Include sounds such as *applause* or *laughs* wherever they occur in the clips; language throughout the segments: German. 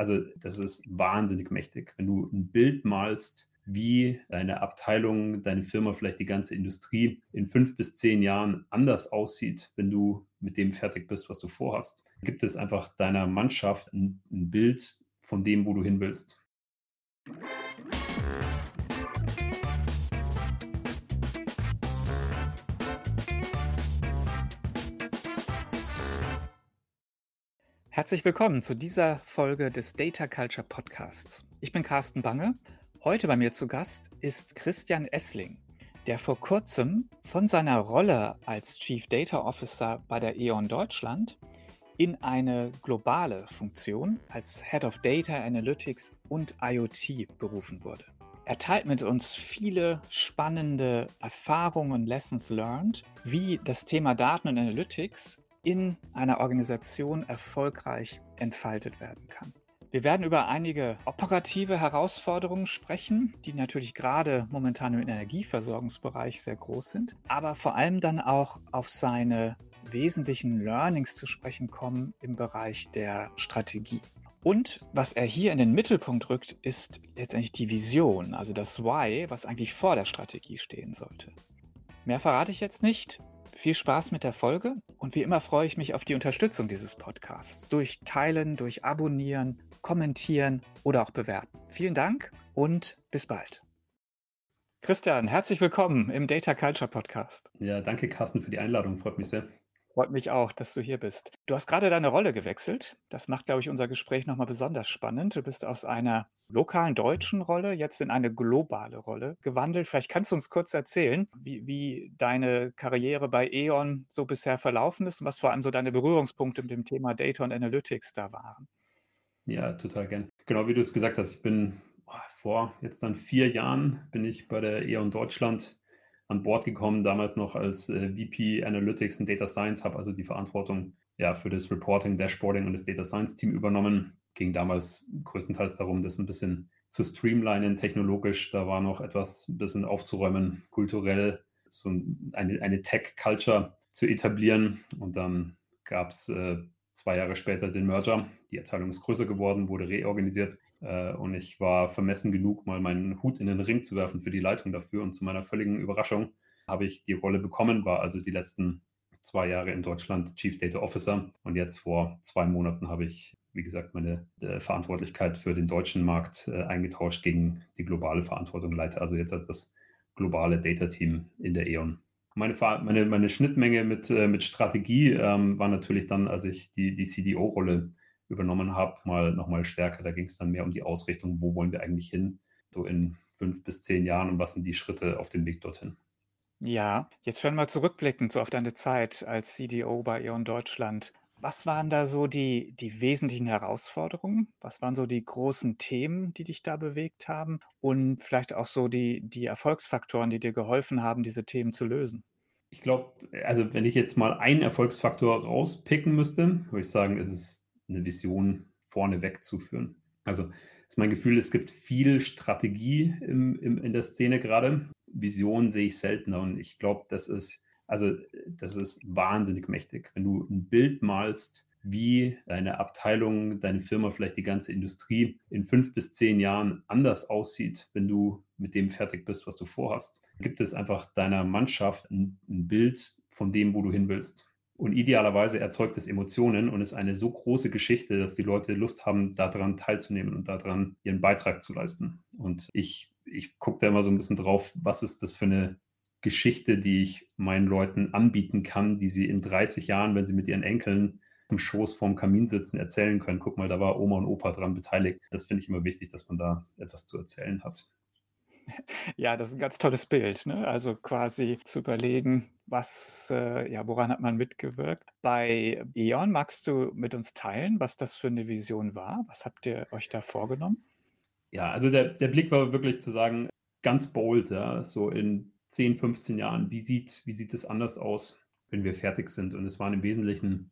Also das ist wahnsinnig mächtig. Wenn du ein Bild malst, wie deine Abteilung, deine Firma, vielleicht die ganze Industrie in fünf bis zehn Jahren anders aussieht, wenn du mit dem fertig bist, was du vorhast, gibt es einfach deiner Mannschaft ein, ein Bild von dem, wo du hin willst. Herzlich willkommen zu dieser Folge des Data Culture Podcasts. Ich bin Carsten Bange. Heute bei mir zu Gast ist Christian Essling, der vor kurzem von seiner Rolle als Chief Data Officer bei der E.ON Deutschland in eine globale Funktion als Head of Data Analytics und IoT berufen wurde. Er teilt mit uns viele spannende Erfahrungen und Lessons learned, wie das Thema Daten und Analytics in einer Organisation erfolgreich entfaltet werden kann. Wir werden über einige operative Herausforderungen sprechen, die natürlich gerade momentan im Energieversorgungsbereich sehr groß sind, aber vor allem dann auch auf seine wesentlichen Learnings zu sprechen kommen im Bereich der Strategie. Und was er hier in den Mittelpunkt rückt, ist letztendlich die Vision, also das Why, was eigentlich vor der Strategie stehen sollte. Mehr verrate ich jetzt nicht. Viel Spaß mit der Folge und wie immer freue ich mich auf die Unterstützung dieses Podcasts durch Teilen, durch Abonnieren, Kommentieren oder auch Bewerten. Vielen Dank und bis bald. Christian, herzlich willkommen im Data Culture Podcast. Ja, danke Carsten für die Einladung, freut mich sehr. Freut mich auch, dass du hier bist. Du hast gerade deine Rolle gewechselt. Das macht, glaube ich, unser Gespräch nochmal besonders spannend. Du bist aus einer lokalen deutschen Rolle jetzt in eine globale Rolle gewandelt. Vielleicht kannst du uns kurz erzählen, wie, wie deine Karriere bei E.ON so bisher verlaufen ist und was vor allem so deine Berührungspunkte mit dem Thema Data und Analytics da waren. Ja, total gern. Genau wie du es gesagt hast, ich bin vor jetzt dann vier Jahren bin ich bei der E.ON Deutschland an Bord gekommen, damals noch als äh, VP Analytics und Data Science, habe also die Verantwortung ja, für das Reporting, Dashboarding und das Data Science Team übernommen. Ging damals größtenteils darum, das ein bisschen zu streamlinen technologisch. Da war noch etwas ein bisschen aufzuräumen, kulturell, so eine, eine Tech-Culture zu etablieren. Und dann gab es äh, zwei Jahre später den Merger. Die Abteilung ist größer geworden, wurde reorganisiert. Äh, und ich war vermessen genug, mal meinen Hut in den Ring zu werfen für die Leitung dafür. Und zu meiner völligen Überraschung habe ich die Rolle bekommen, war also die letzten zwei Jahre in Deutschland Chief Data Officer. Und jetzt vor zwei Monaten habe ich, wie gesagt, meine äh, Verantwortlichkeit für den deutschen Markt äh, eingetauscht gegen die globale Verantwortung leite. Also jetzt das globale Data Team in der E.ON. Meine, meine, meine Schnittmenge mit, äh, mit Strategie ähm, war natürlich dann, als ich die, die CDO-Rolle übernommen habe, mal nochmal stärker. Da ging es dann mehr um die Ausrichtung, wo wollen wir eigentlich hin, so in fünf bis zehn Jahren und was sind die Schritte auf dem Weg dorthin. Ja, jetzt hören wir zurückblickend so auf deine Zeit als CDO bei E.ON Deutschland. Was waren da so die, die wesentlichen Herausforderungen? Was waren so die großen Themen, die dich da bewegt haben? Und vielleicht auch so die, die Erfolgsfaktoren, die dir geholfen haben, diese Themen zu lösen? Ich glaube, also wenn ich jetzt mal einen Erfolgsfaktor rauspicken müsste, würde ich sagen, ist es eine Vision vorne wegzuführen. Also ist mein Gefühl, es gibt viel Strategie im, im, in der Szene gerade. Vision sehe ich seltener und ich glaube, das ist, also das ist wahnsinnig mächtig. Wenn du ein Bild malst, wie deine Abteilung, deine Firma, vielleicht die ganze Industrie in fünf bis zehn Jahren anders aussieht, wenn du mit dem fertig bist, was du vorhast, gibt es einfach deiner Mannschaft ein, ein Bild von dem, wo du hin willst. Und idealerweise erzeugt es Emotionen und ist eine so große Geschichte, dass die Leute Lust haben, daran teilzunehmen und daran ihren Beitrag zu leisten. Und ich, ich gucke da immer so ein bisschen drauf, was ist das für eine Geschichte, die ich meinen Leuten anbieten kann, die sie in 30 Jahren, wenn sie mit ihren Enkeln im Schoß vorm Kamin sitzen, erzählen können. Guck mal, da war Oma und Opa dran beteiligt. Das finde ich immer wichtig, dass man da etwas zu erzählen hat. Ja, das ist ein ganz tolles Bild. Ne? Also quasi zu überlegen, was, äh, ja, woran hat man mitgewirkt? Bei E.ON magst du mit uns teilen, was das für eine Vision war? Was habt ihr euch da vorgenommen? Ja, also der, der Blick war wirklich zu sagen, ganz bold, ja, so in 10, 15 Jahren, wie sieht, wie sieht es anders aus, wenn wir fertig sind? Und es waren im Wesentlichen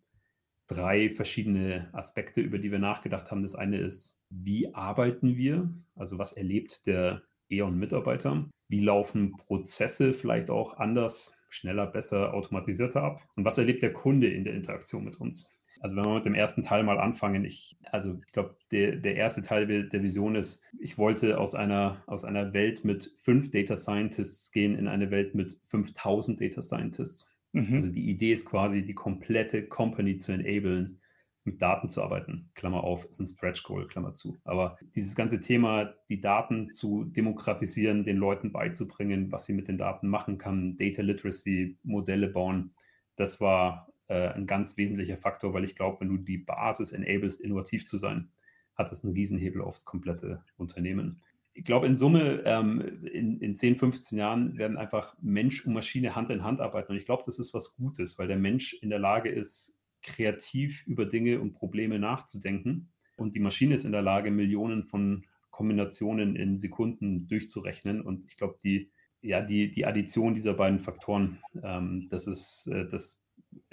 drei verschiedene Aspekte, über die wir nachgedacht haben. Das eine ist, wie arbeiten wir? Also was erlebt der E.ON-Mitarbeiter? Wie laufen Prozesse vielleicht auch anders, schneller, besser, automatisierter ab? Und was erlebt der Kunde in der Interaktion mit uns? Also wenn wir mit dem ersten Teil mal anfangen, ich, also ich glaube, der, der erste Teil der Vision ist, ich wollte aus einer, aus einer Welt mit fünf Data Scientists gehen in eine Welt mit 5000 Data Scientists. Mhm. Also die Idee ist quasi, die komplette Company zu enablen, mit Daten zu arbeiten. Klammer auf, ist ein Stretch Goal, Klammer zu. Aber dieses ganze Thema, die Daten zu demokratisieren, den Leuten beizubringen, was sie mit den Daten machen kann, Data Literacy, Modelle bauen, das war äh, ein ganz wesentlicher Faktor, weil ich glaube, wenn du die Basis enablest, innovativ zu sein, hat das einen Riesenhebel aufs komplette Unternehmen. Ich glaube, in Summe, ähm, in, in 10, 15 Jahren werden einfach Mensch und Maschine Hand in Hand arbeiten. Und ich glaube, das ist was Gutes, weil der Mensch in der Lage ist, kreativ über Dinge und Probleme nachzudenken. Und die Maschine ist in der Lage, Millionen von Kombinationen in Sekunden durchzurechnen. Und ich glaube, die, ja, die, die Addition dieser beiden Faktoren, ähm, das ist, äh, das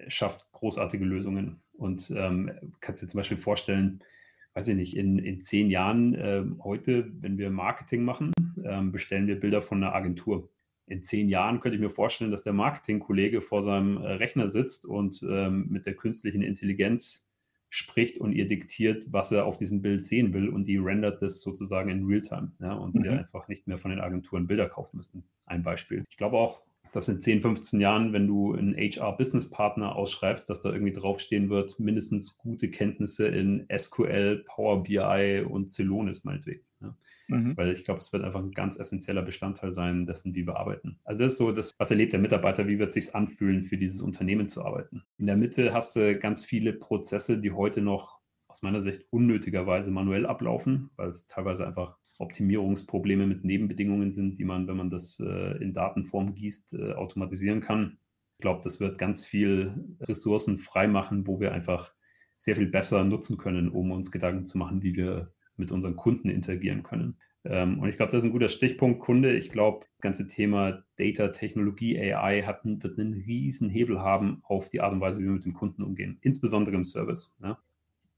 schafft großartige Lösungen. Und ähm, kannst dir zum Beispiel vorstellen, weiß ich nicht, in, in zehn Jahren äh, heute, wenn wir Marketing machen, äh, bestellen wir Bilder von einer Agentur. In zehn Jahren könnte ich mir vorstellen, dass der Marketingkollege vor seinem äh, Rechner sitzt und ähm, mit der künstlichen Intelligenz spricht und ihr diktiert, was er auf diesem Bild sehen will und die rendert das sozusagen in Realtime. Ja, und mhm. wir einfach nicht mehr von den Agenturen Bilder kaufen müssen. Ein Beispiel. Ich glaube auch, dass in 10, 15 Jahren, wenn du einen HR-Business-Partner ausschreibst, dass da irgendwie draufstehen wird, mindestens gute Kenntnisse in SQL, Power BI und Celonis meinetwegen. Ja. Mhm. Weil ich glaube, es wird einfach ein ganz essentieller Bestandteil sein dessen, wie wir arbeiten. Also das ist so das, was erlebt der Mitarbeiter, wie wird es sich anfühlen, für dieses Unternehmen zu arbeiten. In der Mitte hast du ganz viele Prozesse, die heute noch aus meiner Sicht unnötigerweise manuell ablaufen, weil es teilweise einfach Optimierungsprobleme mit Nebenbedingungen sind, die man, wenn man das äh, in Datenform gießt, äh, automatisieren kann. Ich glaube, das wird ganz viel Ressourcen freimachen, wo wir einfach sehr viel besser nutzen können, um uns Gedanken zu machen, wie wir mit unseren Kunden interagieren können. Ähm, und ich glaube, das ist ein guter Stichpunkt Kunde. Ich glaube, das ganze Thema Data, Technologie, AI hat, wird einen riesen Hebel haben auf die Art und Weise, wie wir mit dem Kunden umgehen, insbesondere im Service. Ja?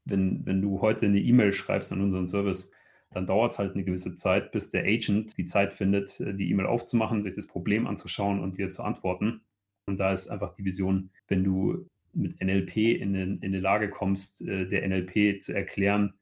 Wenn, wenn du heute eine E-Mail schreibst an unseren Service, dann dauert es halt eine gewisse Zeit, bis der Agent die Zeit findet, äh, die E-Mail aufzumachen, sich das Problem anzuschauen und dir zu antworten. Und da ist einfach die Vision, wenn du mit NLP in, in eine Lage kommst, äh, der NLP zu erklären,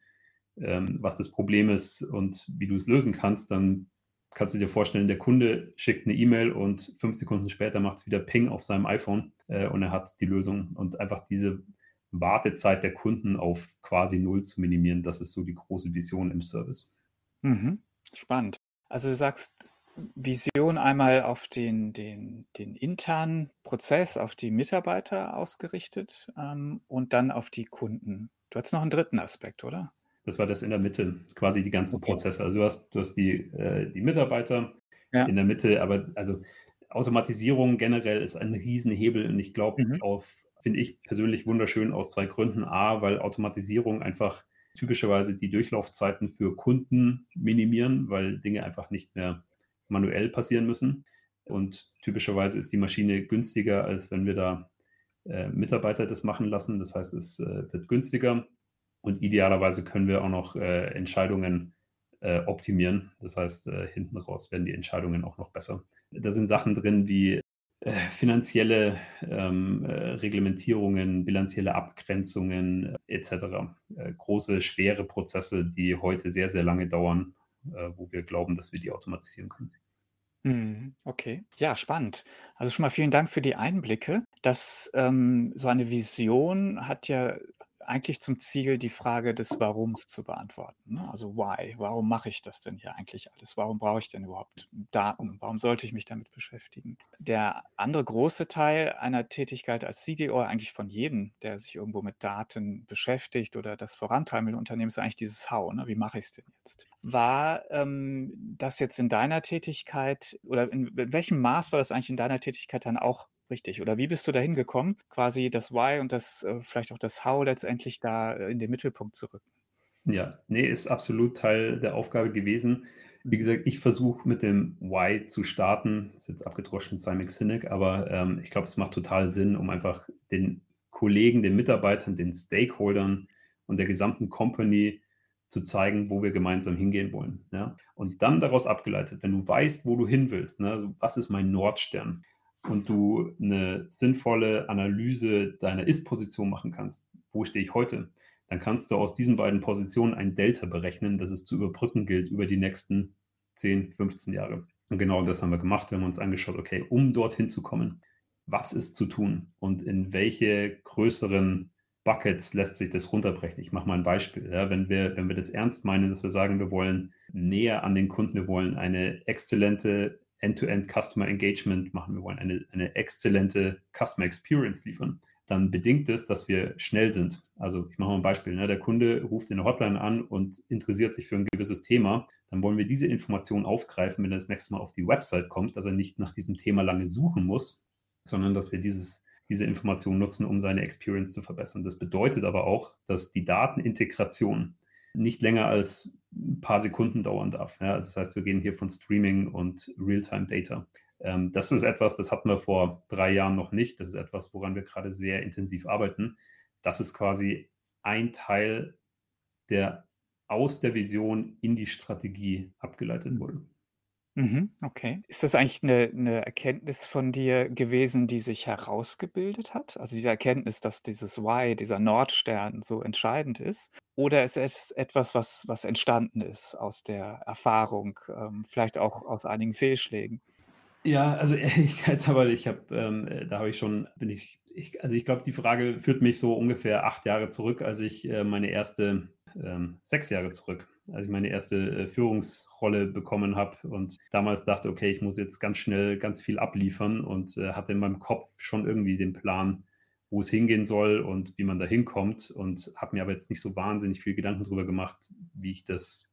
ähm, was das Problem ist und wie du es lösen kannst, dann kannst du dir vorstellen, der Kunde schickt eine E-Mail und fünf Sekunden später macht es wieder Ping auf seinem iPhone äh, und er hat die Lösung. Und einfach diese Wartezeit der Kunden auf quasi null zu minimieren. Das ist so die große Vision im Service. Mhm. Spannend. Also du sagst Vision einmal auf den, den, den internen Prozess, auf die Mitarbeiter ausgerichtet ähm, und dann auf die Kunden. Du hast noch einen dritten Aspekt, oder? Das war das in der Mitte, quasi die ganzen okay. Prozesse. Also du hast, du hast die, äh, die Mitarbeiter ja. in der Mitte, aber also Automatisierung generell ist ein Riesenhebel und ich glaube, mhm. auf finde ich persönlich wunderschön aus zwei Gründen. A, weil Automatisierung einfach typischerweise die Durchlaufzeiten für Kunden minimieren, weil Dinge einfach nicht mehr manuell passieren müssen. Und typischerweise ist die Maschine günstiger, als wenn wir da äh, Mitarbeiter das machen lassen. Das heißt, es äh, wird günstiger und idealerweise können wir auch noch äh, Entscheidungen äh, optimieren. Das heißt, äh, hinten raus werden die Entscheidungen auch noch besser. Da sind Sachen drin wie äh, finanzielle ähm, äh, Reglementierungen, bilanzielle Abgrenzungen äh, etc. Große, schwere Prozesse, die heute sehr, sehr lange dauern, wo wir glauben, dass wir die automatisieren können. Hm, okay, ja, spannend. Also schon mal vielen Dank für die Einblicke. Das ähm, so eine Vision hat ja eigentlich zum Ziel, die Frage des Warums zu beantworten. Ne? Also why? Warum mache ich das denn hier eigentlich alles? Warum brauche ich denn überhaupt Daten? Warum sollte ich mich damit beschäftigen? Der andere große Teil einer Tätigkeit als CDO, eigentlich von jedem, der sich irgendwo mit Daten beschäftigt oder das vorantreiben will, Unternehmen, ist eigentlich dieses How. Ne? Wie mache ich es denn jetzt? War ähm, das jetzt in deiner Tätigkeit oder in, in welchem Maß war das eigentlich in deiner Tätigkeit dann auch Richtig. Oder wie bist du dahin gekommen, quasi das Why und das äh, vielleicht auch das How letztendlich da äh, in den Mittelpunkt zu rücken? Ja, nee, ist absolut Teil der Aufgabe gewesen. Wie gesagt, ich versuche mit dem Why zu starten. Ist jetzt abgedroschen Simon Sinek, aber ähm, ich glaube, es macht total Sinn, um einfach den Kollegen, den Mitarbeitern, den Stakeholdern und der gesamten Company zu zeigen, wo wir gemeinsam hingehen wollen. Ja? Und dann daraus abgeleitet, wenn du weißt, wo du hin willst, ne, also was ist mein Nordstern, und du eine sinnvolle Analyse deiner Ist-Position machen kannst, wo stehe ich heute, dann kannst du aus diesen beiden Positionen ein Delta berechnen, das es zu überbrücken gilt über die nächsten 10, 15 Jahre. Und genau das haben wir gemacht. Wir haben uns angeschaut, okay, um dorthin zu kommen, was ist zu tun und in welche größeren Buckets lässt sich das runterbrechen. Ich mache mal ein Beispiel. Ja, wenn, wir, wenn wir das ernst meinen, dass wir sagen, wir wollen näher an den Kunden, wir wollen eine exzellente End-to-End -End Customer Engagement machen, wir wollen eine, eine exzellente Customer Experience liefern, dann bedingt es, dass wir schnell sind. Also ich mache mal ein Beispiel. Ne? Der Kunde ruft in der Hotline an und interessiert sich für ein gewisses Thema. Dann wollen wir diese Information aufgreifen, wenn er das nächste Mal auf die Website kommt, dass er nicht nach diesem Thema lange suchen muss, sondern dass wir dieses, diese Information nutzen, um seine Experience zu verbessern. Das bedeutet aber auch, dass die Datenintegration nicht länger als ein paar Sekunden dauern darf. Ja? Also das heißt, wir gehen hier von Streaming und Real-Time-Data. Ähm, das ist etwas, das hatten wir vor drei Jahren noch nicht. Das ist etwas, woran wir gerade sehr intensiv arbeiten. Das ist quasi ein Teil, der aus der Vision in die Strategie abgeleitet wurde. Mhm, okay. Ist das eigentlich eine 'ne Erkenntnis von dir gewesen, die sich herausgebildet hat? Also, diese Erkenntnis, dass dieses Why, dieser Nordstern so entscheidend ist? Oder ist es etwas, was was entstanden ist aus der Erfahrung, ähm, vielleicht auch aus einigen Fehlschlägen? Ja, also *laughs* ehrlichkeitshalber, ich habe, ähm, äh, da habe ich schon, bin ich, ich also ich glaube, die Frage führt mich so ungefähr acht Jahre zurück, als ich äh, meine erste, ähm, sechs Jahre zurück, als ich meine erste äh, Führungsrolle bekommen habe und damals dachte, okay, ich muss jetzt ganz schnell ganz viel abliefern und äh, hatte in meinem Kopf schon irgendwie den Plan, wo es hingehen soll und wie man da hinkommt und habe mir aber jetzt nicht so wahnsinnig viel Gedanken darüber gemacht, wie ich das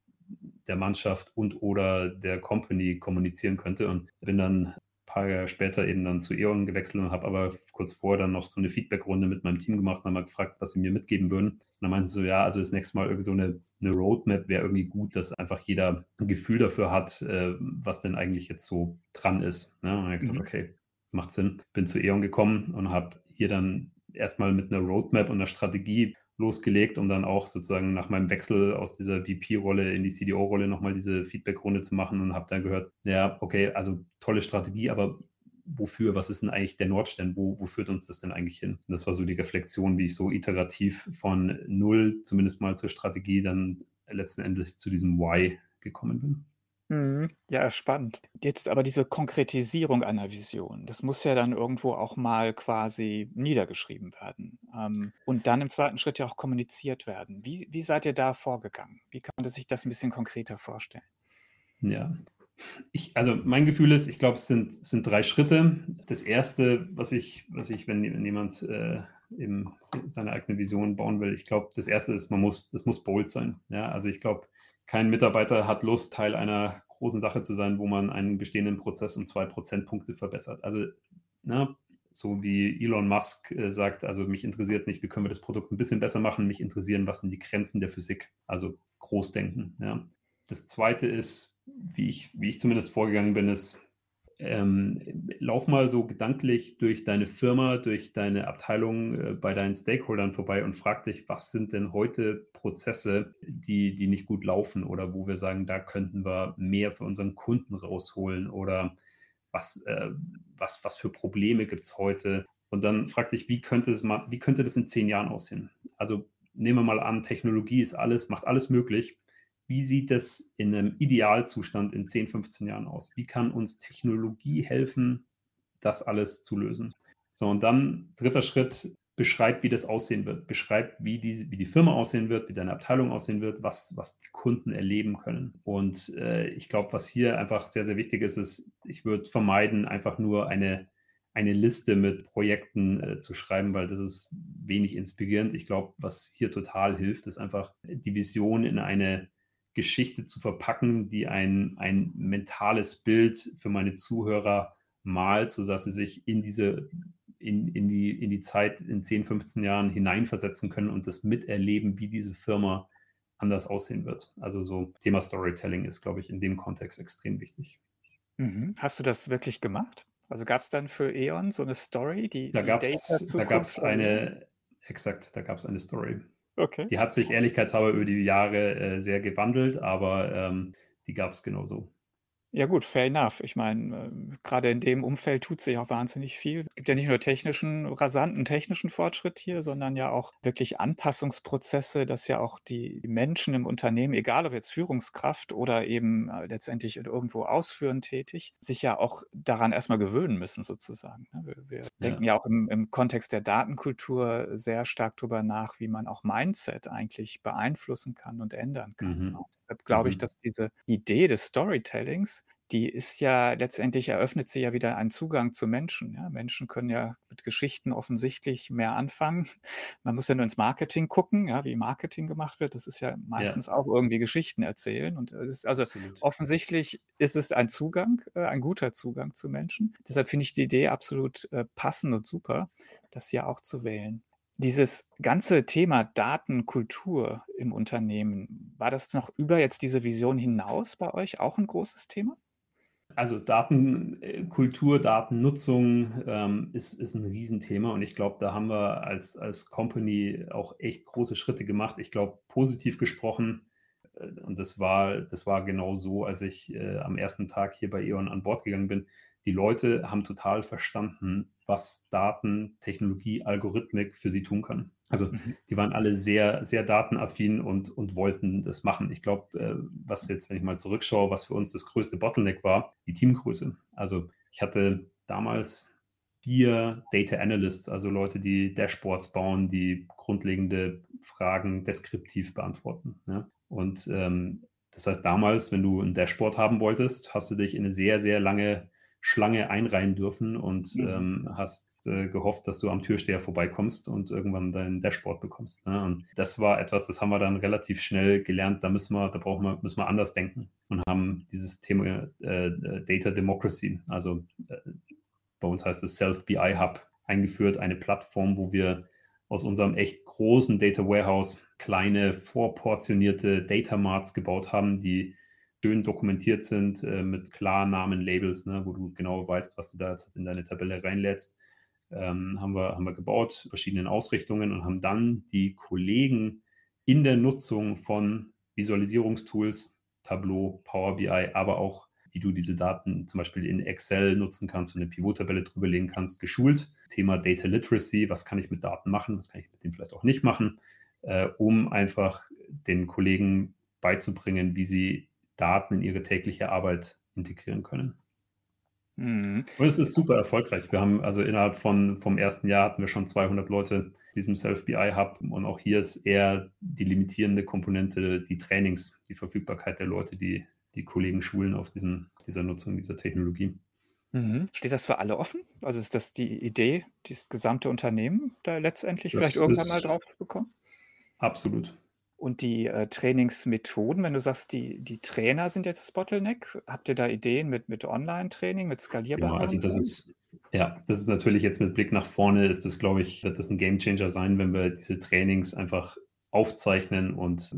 der Mannschaft und oder der Company kommunizieren könnte und bin dann ein paar Jahre später eben dann zu E.ON gewechselt und habe aber kurz vorher dann noch so eine Feedbackrunde mit meinem Team gemacht und haben mal gefragt, was sie mir mitgeben würden. Und dann meinten sie so, ja, also das nächste Mal irgendwie so eine, eine Roadmap wäre irgendwie gut, dass einfach jeder ein Gefühl dafür hat, äh, was denn eigentlich jetzt so dran ist. Ne? Und ich gedacht, mhm. okay, macht Sinn. Bin zu E.ON gekommen und habe hier dann erstmal mit einer Roadmap und einer Strategie losgelegt, um dann auch sozusagen nach meinem Wechsel aus dieser VP-Rolle in die CDO-Rolle nochmal diese Feedback-Runde zu machen und habe dann gehört, ja, okay, also tolle Strategie, aber wofür, was ist denn eigentlich der Nordstern, wo, wo führt uns das denn eigentlich hin? Und das war so die Reflexion, wie ich so iterativ von null zumindest mal zur Strategie dann letzten Endes zu diesem Why gekommen bin. Mhm. Ja, spannend. Jetzt aber diese Konkretisierung einer Vision, das muss ja dann irgendwo auch mal quasi niedergeschrieben werden, ähm, und dann im zweiten Schritt ja auch kommuniziert werden. Wie wie seid ihr da vorgegangen? Wie kann man sich das ein bisschen konkreter vorstellen? Ja. Ich also, mein Gefühl ist, ich glaube, es sind es sind 3 Schritte. Das erste, was ich was ich, wenn wenn jemand, äh, eben seine eigene Vision bauen will ich glaube, das erste ist, man muss das muss bold sein, ja? Also, ich glaube kein Mitarbeiter hat Lust, Teil einer großen Sache zu sein, wo man einen bestehenden Prozess um zwei Prozentpunkte verbessert. Also, ne, so wie Elon Musk äh, sagt, also mich interessiert nicht, wie können wir das Produkt ein bisschen besser machen, mich interessieren, was sind die Grenzen der Physik, also Großdenken. Ja. Das zweite ist, wie ich, wie ich zumindest vorgegangen bin, ist, ähm, lauf mal so gedanklich durch deine Firma, durch deine Abteilung äh, bei deinen Stakeholdern vorbei und frag dich, was sind denn heute Prozesse, die, die nicht gut laufen oder wo wir sagen, da könnten wir mehr für unseren Kunden rausholen oder was, äh, was, was für Probleme gibt es heute? Und dann frag dich, wie könnte, es mal, wie könnte das in zehn Jahren aussehen? Also nehmen wir mal an, Technologie ist alles, macht alles möglich wie sieht es in einem Idealzustand in 10, 15 Jahren aus? Wie kann uns Technologie helfen, das alles zu lösen? So, und dann dritter Schritt, beschreib, wie das aussehen wird. Beschreib, wie die, wie die Firma aussehen wird, wie deine Abteilung aussehen wird, was, was die Kunden erleben können. Und äh, ich glaube, was hier einfach sehr, sehr wichtig ist, ist, ich würde vermeiden, einfach nur eine, eine Liste mit Projekten äh, zu schreiben, weil das ist wenig inspirierend. Ich glaube, was hier total hilft, ist einfach die Vision in eine Geschichte zu verpacken, die ein, ein mentales Bild für meine Zuhörer malt, sodass sie sich in diese, in, in, die, in die Zeit in 10, 15 Jahren hineinversetzen können und das miterleben, wie diese Firma anders aussehen wird. Also so Thema Storytelling ist, glaube ich, in dem Kontext extrem wichtig. Mhm. Hast du das wirklich gemacht? Also gab es dann für E.ON so eine Story, die, da gab es eine, exakt, da gab es eine Story. Okay. Die hat sich ehrlichkeitshalber über die Jahre äh, sehr gewandelt, aber ähm, die gab es genauso. Ja gut, fair enough. Ich meine, ähm, grade in dem Umfeld tut sich auch wahnsinnig viel. Es gibt ja nicht nur technischen rasanten technischen Fortschritt hier, sondern ja auch wirklich Anpassungsprozesse, dass ja auch die Menschen im Unternehmen, egal ob jetzt Führungskraft oder eben, äh, letztendlich irgendwo ausführend tätig, sich ja auch daran erst mal gewöhnen müssen sozusagen, ne? Wir wir denken Ja. ja auch im im Kontext der Datenkultur sehr stark drüber nach, wie man auch Mindset eigentlich beeinflussen kann und ändern kann, ne? Mhm. Deshalb glaube ich, Mhm. dass diese Idee des Storytellings, die ist ja letztendlich eröffnet sie ja wieder einen Zugang zu Menschen, ja? Menschen können ja mit Geschichten offensichtlich mehr anfangen. *laughs* Man muss ja nur ins Marketing gucken, ja, wie Marketing gemacht wird. Das ist ja Ja. meistens auch irgendwie Geschichten erzählen und, äh, es ist also Absolut. offensichtlich ist es ein Zugang äh, ein guter Zugang zu Menschen. Deshalb finde ich die Idee absolut, äh, passend und super, das hier auch zu wählen. Dieses ganze Thema Datenkultur im Unternehmen, war das noch über jetzt diese Vision hinaus bei euch auch 'n großes Thema? Also, Daten äh, Datennutzung, ähm, ist ist 'n Riesenthema und ich glaube, da haben wir als als Company auch echt große Schritte gemacht. Ich glaube, positiv gesprochen, äh, und das war das war genau so, als ich, äh, am 1. Tag hier bei E.ON an Bord gegangen bin. Die Leute haben total verstanden, was Daten, Technologie, Algorithmik für sie tun kann. Also, Mhm. die waren alle sehr, sehr datenaffin und und wollten das machen. Ich glaube, äh, was jetzt, wenn ich mal zurückschaue, was für uns das größte Bottleneck war, die Teamgröße. Also, ich hatte damals 4 Data Analysts, also Leute, die Dashboards bauen, die grundlegende Fragen deskriptiv beantworten, ja? Und, ähm, das heißt damals, wenn du 'n Dashboard haben wolltest, hast du dich in 'ne sehr, sehr lange Schlange einreihen dürfen und, Mhm. ähm, hast, äh, gehofft, dass du am Türsteher vorbeikommst und irgendwann dein Dashboard bekommst, ne? Und das war etwas, das haben wir dann relativ schnell gelernt. Da müssen wir da brauchen wir müssen wir anders denken und haben dieses Thema, äh, Data Democracy, also, äh, bei uns heißt es Self BI Hub eingeführt, eine Plattform, wo wir aus unserem echt großen Data Warehouse kleine vorportionierte Data Marts gebaut haben, die schön dokumentiert sind, äh, mit Klarnamen, Labels, ne, wo du genau weißt, was du da jetzt in deine Tabelle reinlädst. Ähm, haben wir haben wir gebaut, verschiedenen Ausrichtungen und haben dann die Kollegen in der Nutzung von Visualisierungstools, Tableau, Power BI, aber auch, wie du diese Daten zum Beispiel in Excel nutzen kannst und 'ne Pivot-Tabelle drüber legen kannst, geschult. Thema Data Literacy, was kann ich mit Daten machen, was kann ich mit denen vielleicht auch nicht machen, äh, um einfach den Kollegen beizubringen, wie sie Daten in ihre tägliche Arbeit integrieren können. Mhm. Und es ist super erfolgreich. Wir haben also innerhalb von vom 1. Jahr hatten wir schon 200 Leute in diesem Self BI Hub und auch hier ist eher die limitierende Komponente die Trainings, die Verfügbarkeit der Leute, die die Kollegen schulen auf diesen dieser Nutzung dieser Technologie. Mhm. Steht das für alle offen? Also, ist das die Idee, dieses gesamte Unternehmen da letztendlich vielleicht Das irgendwann mal drauf zu bekommen? Absolut. Und die, äh, Trainingsmethoden, wenn du sagst, die die Trainer sind jetzt das Bottleneck, habt ihr da Ideen mit mit Online-Training, mit Genau, also skalierbaren das Sachen? ist ja, das ist natürlich jetzt mit Blick nach vorne ist das, glaube ich wird das 'n Gamechanger sein, wenn wir diese Trainings einfach aufzeichnen und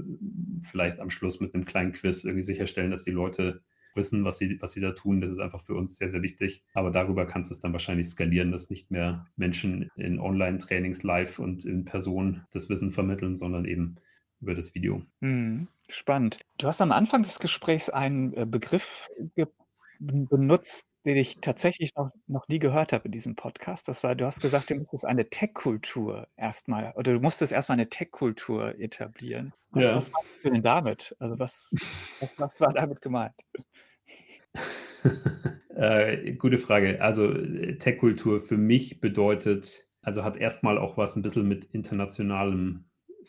vielleicht am Schluss mit 'nem kleinen Quiz irgendwie sicherstellen, dass die Leute wissen, was sie was sie da tun. Das ist einfach für uns sehr, sehr wichtig. Aber darüber kannst du's dann wahrscheinlich skalieren, dass nicht mehr Menschen in Online-Trainings live und in Person das Wissen vermitteln, sondern eben über das Video. Mhm, spannend. Du hast am Anfang des Gesprächs einen, äh, Begriff ge benutzt, den ich tatsächlich noch noch nie gehört habe in diesem Podcast. Das war du hast gesagt, du müsstest eine Tech-Kultur erst mal oder du musstest erst mal 'ne Tech-Kultur etablieren. Was Ja. was meinst du denn damit? Also, was was was war damit gemeint? *laughs* Äh, gute Frage. Also, äh, Tech-Kultur für mich bedeutet also, hat erst mal auch was 'n bisschen mit internationalem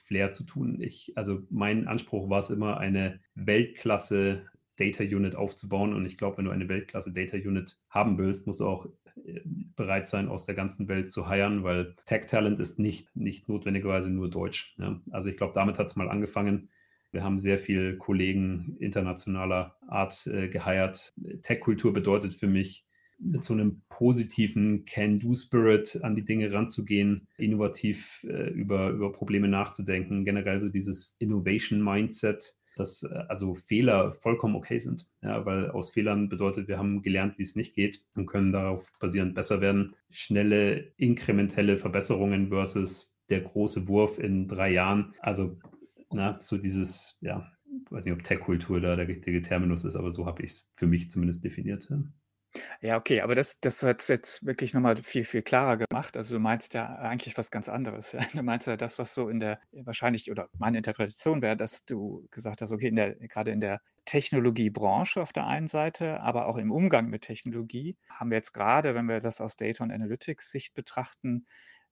Flair zu tun. Ich also, mein Anspruch war's immer, eine Weltklasse Data Unit aufzubauen und ich glaube, wenn du eine Weltklasse Data Unit haben willst, musst du auch, äh, bereit sein, aus der ganzen Welt zu hiren, weil Tech Talent ist nicht nicht notwendigerweise nur deutsch, ja? Also, ich glaube, damit hat's mal angefangen. Wir haben sehr viel Kollegen internationaler Art, äh, geheirt. Tech-Kultur bedeutet für mich, mit so 'nem positiven Can-Do-Spirit an die Dinge ranzugehen, innovativ, äh, über über Probleme nachzudenken, generell so dieses Innovation-Mindset, dass, äh, also Fehler vollkommen okay sind, ja? Weil aus Fehlern bedeutet, wir haben gelernt, wie's nicht geht und können darauf basierend besser werden. Schnelle inkrementelle Verbesserungen versus der große Wurf in 3 Jahren. Also, ne, so dieses ja, weiß nicht, ob Tech-Kultur da der richtige Terminus ist, aber so habe ich es für mich zumindest definiert. Ja. Ja, okay, aber das das hat's jetzt wirklich noch mal viel, viel klarer gemacht. Also, du meinst ja eigentlich was ganz anderes, ja? Du meinst ja das, was so in der wahrscheinlich oder meine Interpretation wäre, dass du gesagt hast, okay, in der grade in der Technologiebranche auf der einen Seite, aber auch im Umgang mit Technologie haben wir jetzt gerade, wenn wir das aus Data und Analytics Sicht betrachten,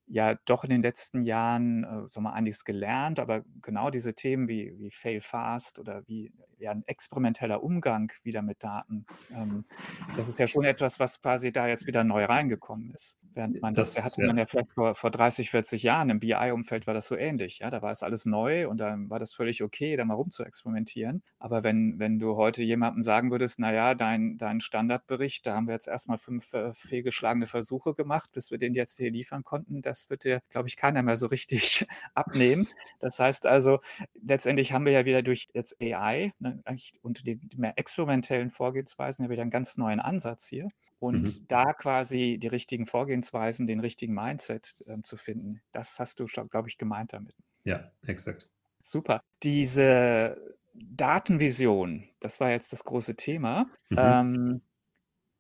ja doch in den letzten Jahren, äh, sagen wir einiges gelernt, aber genau diese Themen wie wie Fail Fast oder wie ja 'n experimenteller Umgang wieder mit Daten, ähm, das ist ja schon etwas, was quasi da jetzt wieder neu reingekommen ist. Während man das Das hatte ja. man ja vielleicht vor vor 30, 40 Jahren im BI-Umfeld war das so ähnlich, ja? Da war es alles neu und dann war das völlig okay, da mal rumzuexperimentieren. Aber wenn wenn du heute jemandem sagen würdest: „Na ja, dein dein Standardbericht, da haben wir jetzt erst mal 5, äh, fehlgeschlagene Versuche gemacht, bis wir den jetzt hier liefern konnten“, das wird dir, glaube ich, keiner mehr so richtig *laughs* abnehmen. Das heißt also, letztendlich haben wir ja wieder durch jetzt AI, ne, und den mehr experimentellen Vorgehensweisen ja wieder 'n ganz neuen Ansatz hier. Mhm. Und da quasi die richtigen Vorgehensweisen, den richtigen Mindset, ähm, zu finden, das hast du glaube ich, gemeint damit. Ja, exakt. Super. Diese Datenvision, das war jetzt das große Thema. Mhm. Ähm,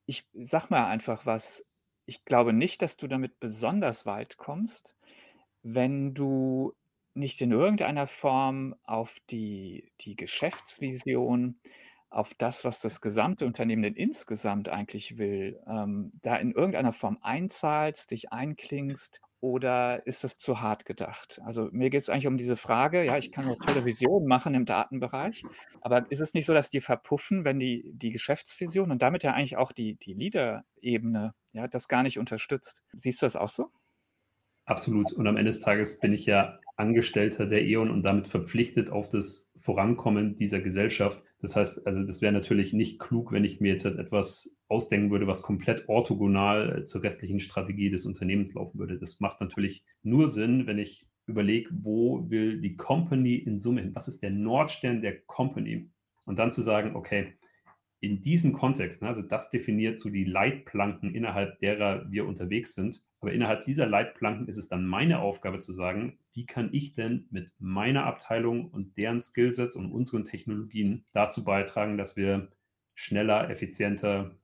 ich sage mal einfach was, ich glaube nicht, dass du damit besonders weit kommst, wenn du nicht in irgendeiner Form auf die die Geschäftsvision, auf das, was das gesamte Unternehmen denn insgesamt eigentlich will, ähm, da in irgendeiner Form einzahlst, dich einklingst oder ist das zu hart gedacht? Also, mir geht's eigentlich um diese Frage, ja, ich kann auch tolle Visionen machen im Datenbereich, aber ist es nicht so, dass die verpuffen, wenn die die Geschäftsvision und damit ja eigentlich auch die die Leader-Ebene, ja, das gar nicht unterstützt? Siehst du das auch so? Absolut. Und am Ende des Tages bin ich ja Angestellter der E.ON und damit verpflichtet auf das Vorankommen dieser Gesellschaft. Das heißt, also, das wäre natürlich nicht klug, wenn ich mir jetzt halt etwas ausdenken würde, was komplett orthogonal zur restlichen Strategie des Unternehmens laufen würde. Das macht natürlich nur Sinn, wenn ich überlege, wo will die Company in Summe hin? Was ist der Nordstern der Company? Und dann zu sagen: „Okay, in diesem Kontext, ne, also das definiert so die Leitplanken, innerhalb derer wir unterwegs sind. Aber innerhalb dieser Leitplanken ist es dann meine Aufgabe zu sagen: „Wie kann ich denn mit meiner Abteilung und deren Skillsets und unseren Technologien dazu beitragen, dass wir schneller, effizienter,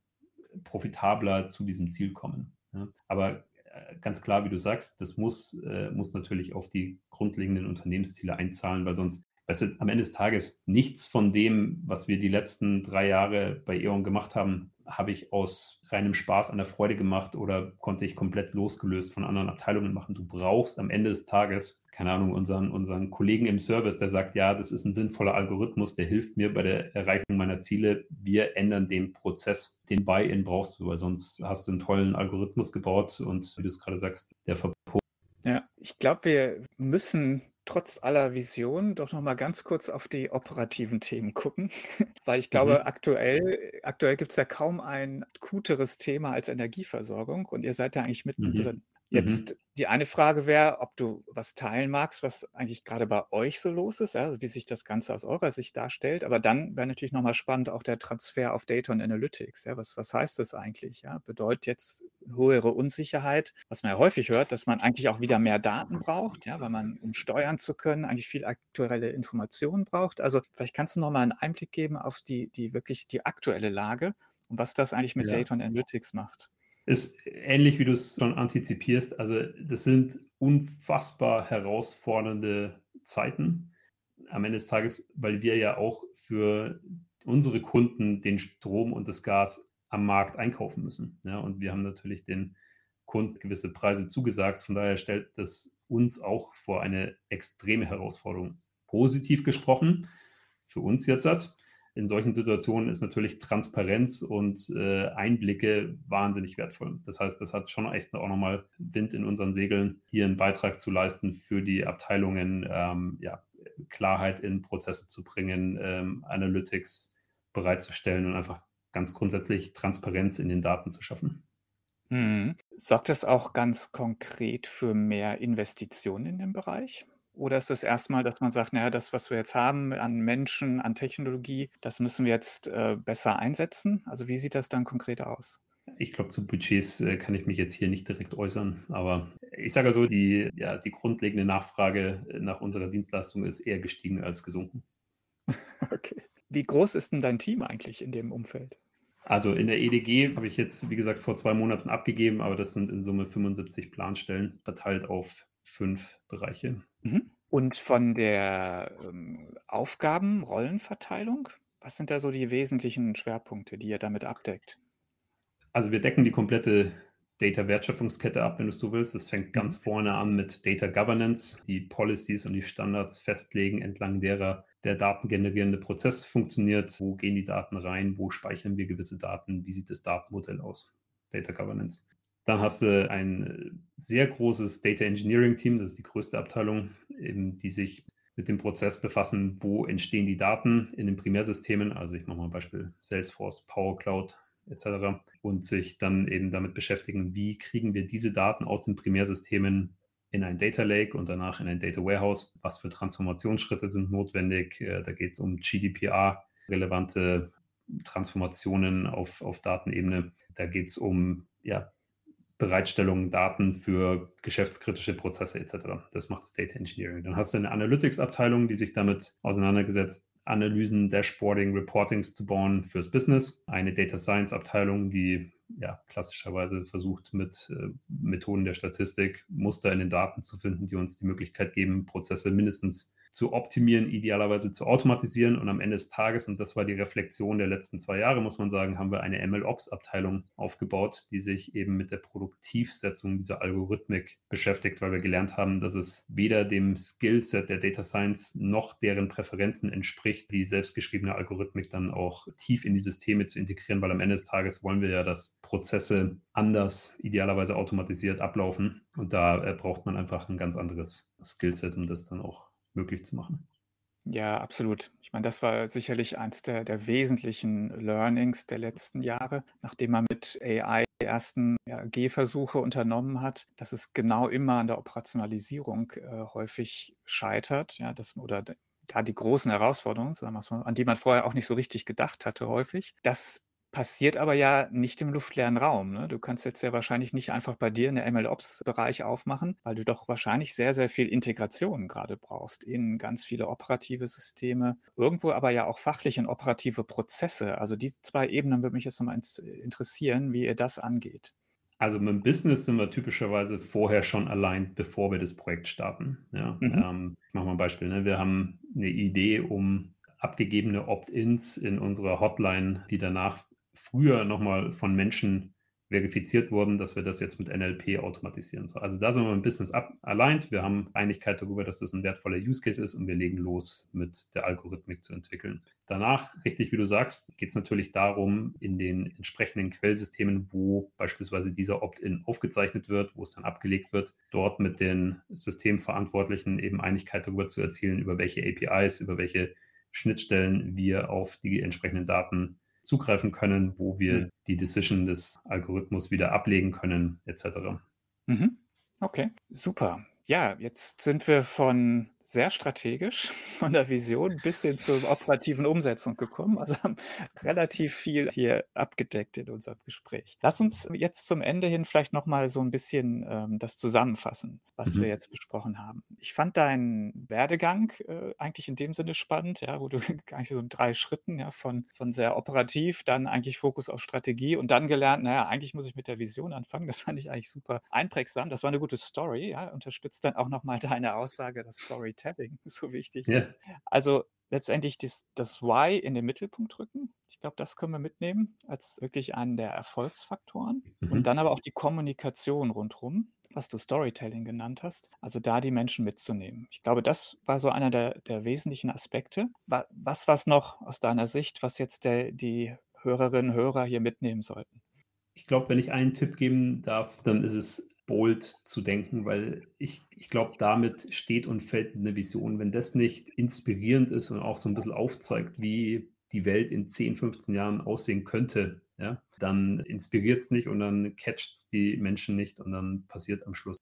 profitabler zu diesem Ziel kommen?“ Ja, aber, äh, ganz klar, wie du sagst, das muss äh, muss natürlich auf die grundlegenden Unternehmensziele einzahlen, weil sonst weißt du, am Ende des Tages, nichts von dem, was wir die letzten 3 Jahre bei E.ON gemacht haben, habe ich aus reinem Spaß an der Freude gemacht oder konnte ich komplett losgelöst von anderen Abteilungen machen. Du brauchst am Ende des Tages, keine Ahnung, unseren unseren Kollegen im Service, der sagt: „Ja, das ist 'n sinnvoller Algorithmus, der hilft mir bei der Erreichung meiner Ziele.“ Wir ändern den Prozess. Den Buy-in brauchst du, weil sonst hast du 'n tollen Algorithmus gebaut und wie du's grade sagst, der verpufft. Ja, ich glaube, wir müssen trotz aller Visionen doch noch mal ganz kurz auf die operativen Themen gucken, *laughs* weil ich glaube, Mhm. aktuell aktuell gibt's ja kaum ein akuteres Thema als Energieversorgung und ihr seid da eigentlich Mhm. mittendrin. Mhm. Jetzt die eine Frage wäre, ob du was teilen magst, was eigentlich grade bei euch so los ist, also wie sich das Ganze aus eurer Sicht darstellt. Aber dann wäre natürlich noch mal spannend auch der Transfer auf Data und Analytics, ja? Was was heißt das eigentlich, ja? Bedeutet jetzt höhere Unsicherheit, was man ja häufig hört, dass man eigentlich auch wieder mehr Daten braucht, ja, weil man, um steuern zu können, eigentlich viel aktuelle Informationen braucht. Also, vielleicht kannst du noch mal 'n Einblick geben auf die die wirklich die aktuelle Lage und was das eigentlich mit Ja. Data und Analytics macht. Ist ähnlich, wie du's schon antizipierst. Also, das sind unfassbar herausfordernde Zeiten am Ende des Tages, weil wir ja auch für unsere Kunden den Strom und das Gas am Markt einkaufen müssen, ja? Und wir haben natürlich den Kunden gewisse Preise zugesagt. Von daher stellt das uns auch vor eine extreme Herausforderung. Positiv gesprochen für uns jetzt halt, in solchen Situationen ist natürlich Transparenz und, äh, Einblicke wahnsinnig wertvoll. Das heißt, das hat schon echt auch noch mal Wind in unseren Segeln, hier 'n Beitrag zu leisten für die Abteilungen, ähm, ja, Klarheit in Prozesse zu bringen, ähm, Analytics bereitzustellen und einfach ganz grundsätzlich Transparenz in den Daten zu schaffen. Mhm. Sorgt das auch ganz konkret für mehr Investitionen in dem Bereich? Oder ist das erst mal, dass man sagt: „Na ja, das, was wir jetzt haben an Menschen, an Technologie, das müssen wir jetzt, äh, besser einsetzen?“ Also, wie sieht das dann konkret aus? Ich glaube, zu Budgets, äh, kann ich mich jetzt hier nicht direkt äußern, aber ich sage so, die ja, die grundlegende Nachfrage nach unserer Dienstleistung ist eher gestiegen als gesunken. *laughs* Okay. Wie groß ist denn dein Team eigentlich in dem Umfeld? Also in der EDG habe ich jetzt, wie gesagt, vor zwei Monaten abgegeben, aber das sind in Summe 75 Planstellen, verteilt auf fünf Bereiche. Mhm. Und von der ähm, Aufgaben, Rollenverteilung, was sind da so die wesentlichen Schwerpunkte, die ihr damit abdeckt? Also wir decken die komplette Data-Wertschöpfungskette ab, wenn du es so willst. Es fängt ganz mhm. vorne an mit Data Governance, die Policies und die Standards festlegen, entlang derer der datengenerierende Prozess funktioniert. Wo gehen die Daten rein? Wo speichern wir gewisse Daten? Wie sieht das Datenmodell aus? Data Governance. Dann hast du ein sehr großes Data Engineering Team, das ist die größte Abteilung, die sich mit dem Prozess befassen, wo entstehen die Daten in den Primärsystemen. Also ich mache mal ein Beispiel Salesforce, Power Cloud, etc. und sich dann eben damit beschäftigen, wie kriegen wir diese Daten aus den Primärsystemen in ein Data Lake und danach in ein Data Warehouse. Was für Transformationsschritte sind notwendig? Äh, da geht es um GDPR-relevante Transformationen auf, auf Datenebene. Da geht es um ja, Bereitstellung Daten für geschäftskritische Prozesse etc. Das macht das Data Engineering. Dann hast du eine Analytics-Abteilung, die sich damit auseinandergesetzt, Analysen, Dashboarding, Reportings zu bauen fürs Business. Eine Data Science Abteilung, die ja klassischerweise versucht, mit äh, Methoden der Statistik Muster in den Daten zu finden, die uns die Möglichkeit geben, Prozesse mindestens zu optimieren, idealerweise zu automatisieren. Und am Ende des Tages, und das war die Reflexion der letzten zwei Jahre, muss man sagen, haben wir eine MLOps-Abteilung aufgebaut, die sich eben mit der Produktivsetzung dieser Algorithmik beschäftigt, weil wir gelernt haben, dass es weder dem Skillset der Data Science noch deren Präferenzen entspricht, die selbstgeschriebene Algorithmik dann auch tief in die Systeme zu integrieren, weil am Ende des Tages wollen wir ja, dass Prozesse anders, idealerweise automatisiert ablaufen. Und da äh, braucht man einfach ein ganz anderes Skillset, um das dann auch möglich zu machen. Ja, absolut. Ich meine, das war sicherlich eins der, der wesentlichen Learnings der letzten Jahre, nachdem man mit AI die ersten ja, Gehversuche unternommen hat, dass es genau immer an der Operationalisierung äh, häufig scheitert, ja, das, oder da die großen Herausforderungen, an die man vorher auch nicht so richtig gedacht hatte, häufig, dass Passiert aber ja nicht im luftleeren Raum, ne? Du kannst jetzt ja wahrscheinlich nicht einfach bei dir 'ne MLOps-Bereich aufmachen, weil du doch wahrscheinlich sehr, sehr viel Integration gerade brauchst in ganz viele operative Systeme, irgendwo aber ja auch fachliche und operative Prozesse. Also, die zwei Ebenen würde mich jetzt noch mal interessieren, wie ihr das angeht. Also, mit dem Business sind wir typischerweise vorher schon allein, bevor wir das Projekt starten, ja? Mhm. Ähm, ich mache mal ein Beispiel, ne? Wir haben eine Idee, um abgegebene Opt-ins in unserer Hotline, die danach früher nochmal von Menschen verifiziert wurden, dass wir das jetzt mit NLP automatisieren sollen. Also da sind wir ein Business up aligned. Wir haben Einigkeit darüber, dass das ein wertvoller Use Case ist und wir legen los, mit der Algorithmik zu entwickeln. Danach, richtig wie du sagst, geht es natürlich darum, in den entsprechenden Quellsystemen, wo beispielsweise dieser Opt-in aufgezeichnet wird, wo es dann abgelegt wird, dort mit den Systemverantwortlichen eben Einigkeit darüber zu erzielen, über welche APIs, über welche Schnittstellen wir auf die entsprechenden Daten zugreifen können, wo wir mhm. die Decision des Algorithmus wieder ablegen können, etc. Mhm. Okay, super. Ja, jetzt sind wir von sehr strategisch *laughs* von der Vision bis hin zur operativen Umsetzung gekommen. Also haben relativ viel hier abgedeckt in unserem Gespräch. Lass uns jetzt zum Ende hin vielleicht nochmal so ein bisschen ähm, das zusammenfassen, was mhm. wir jetzt besprochen haben. Ich fand deinen Werdegang äh, eigentlich in dem Sinne spannend, ja, wo du *laughs* eigentlich so in drei Schritten, ja, von, von sehr operativ, dann eigentlich Fokus auf Strategie und dann gelernt, naja, eigentlich muss ich mit der Vision anfangen. Das fand ich eigentlich super einprägsam. Das war eine gute Story, ja, unterstützt dann auch nochmal deine Aussage, dass Story Storytelling *laughs* so wichtig ja. ist. Also letztendlich das, das Why in den Mittelpunkt rücken. Ich glaube, das können wir mitnehmen als wirklich einen der Erfolgsfaktoren. Mhm. Und dann aber auch die Kommunikation rundherum, was du Storytelling genannt hast. Also da die Menschen mitzunehmen. Ich glaube, das war so einer der, der wesentlichen Aspekte. Was war es noch aus deiner Sicht, was jetzt der, die Hörerinnen und Hörer hier mitnehmen sollten? Ich glaube, wenn ich einen Tipp geben darf, dann ist es bold zu denken, weil ich, ich glaube, damit steht und fällt eine Vision. Wenn das nicht inspirierend ist und auch so ein bisschen aufzeigt, wie die Welt in 10, 15 Jahren aussehen könnte, ja, dann inspiriert es nicht und dann catcht es die Menschen nicht und dann passiert am Schluss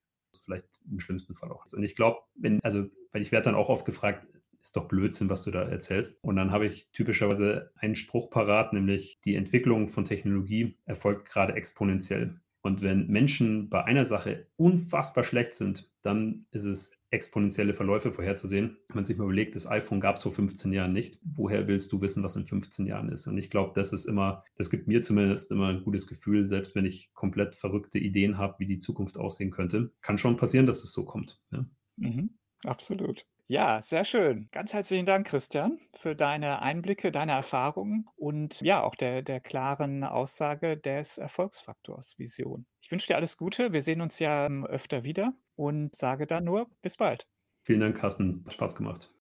vielleicht im schlimmsten Fall auch. Und ich glaube, wenn, also, weil ich werde dann auch oft gefragt, ist doch Blödsinn, was du da erzählst. Und dann habe ich typischerweise einen Spruch parat, nämlich die Entwicklung von Technologie erfolgt gerade exponentiell. Und wenn Menschen bei einer Sache unfassbar schlecht sind, dann ist es exponentielle Verläufe vorherzusehen. Wenn man sich mal überlegt, das iPhone gab es vor 15 Jahren nicht. Woher willst du wissen, was in 15 Jahren ist? Und ich glaube, das ist immer, das gibt mir zumindest immer ein gutes Gefühl, selbst wenn ich komplett verrückte Ideen habe, wie die Zukunft aussehen könnte. Kann schon passieren, dass es so kommt. Ja. Mhm, absolut. Ja, sehr schön. Ganz herzlichen Dank, Christian, für deine Einblicke, deine Erfahrungen und ja, auch der, der klaren Aussage des Erfolgsfaktors Vision. Ich wünsche dir alles Gute. Wir sehen uns ja ähm, öfter wieder und sage dann nur bis bald. Vielen Dank, Carsten. Hat Spaß gemacht.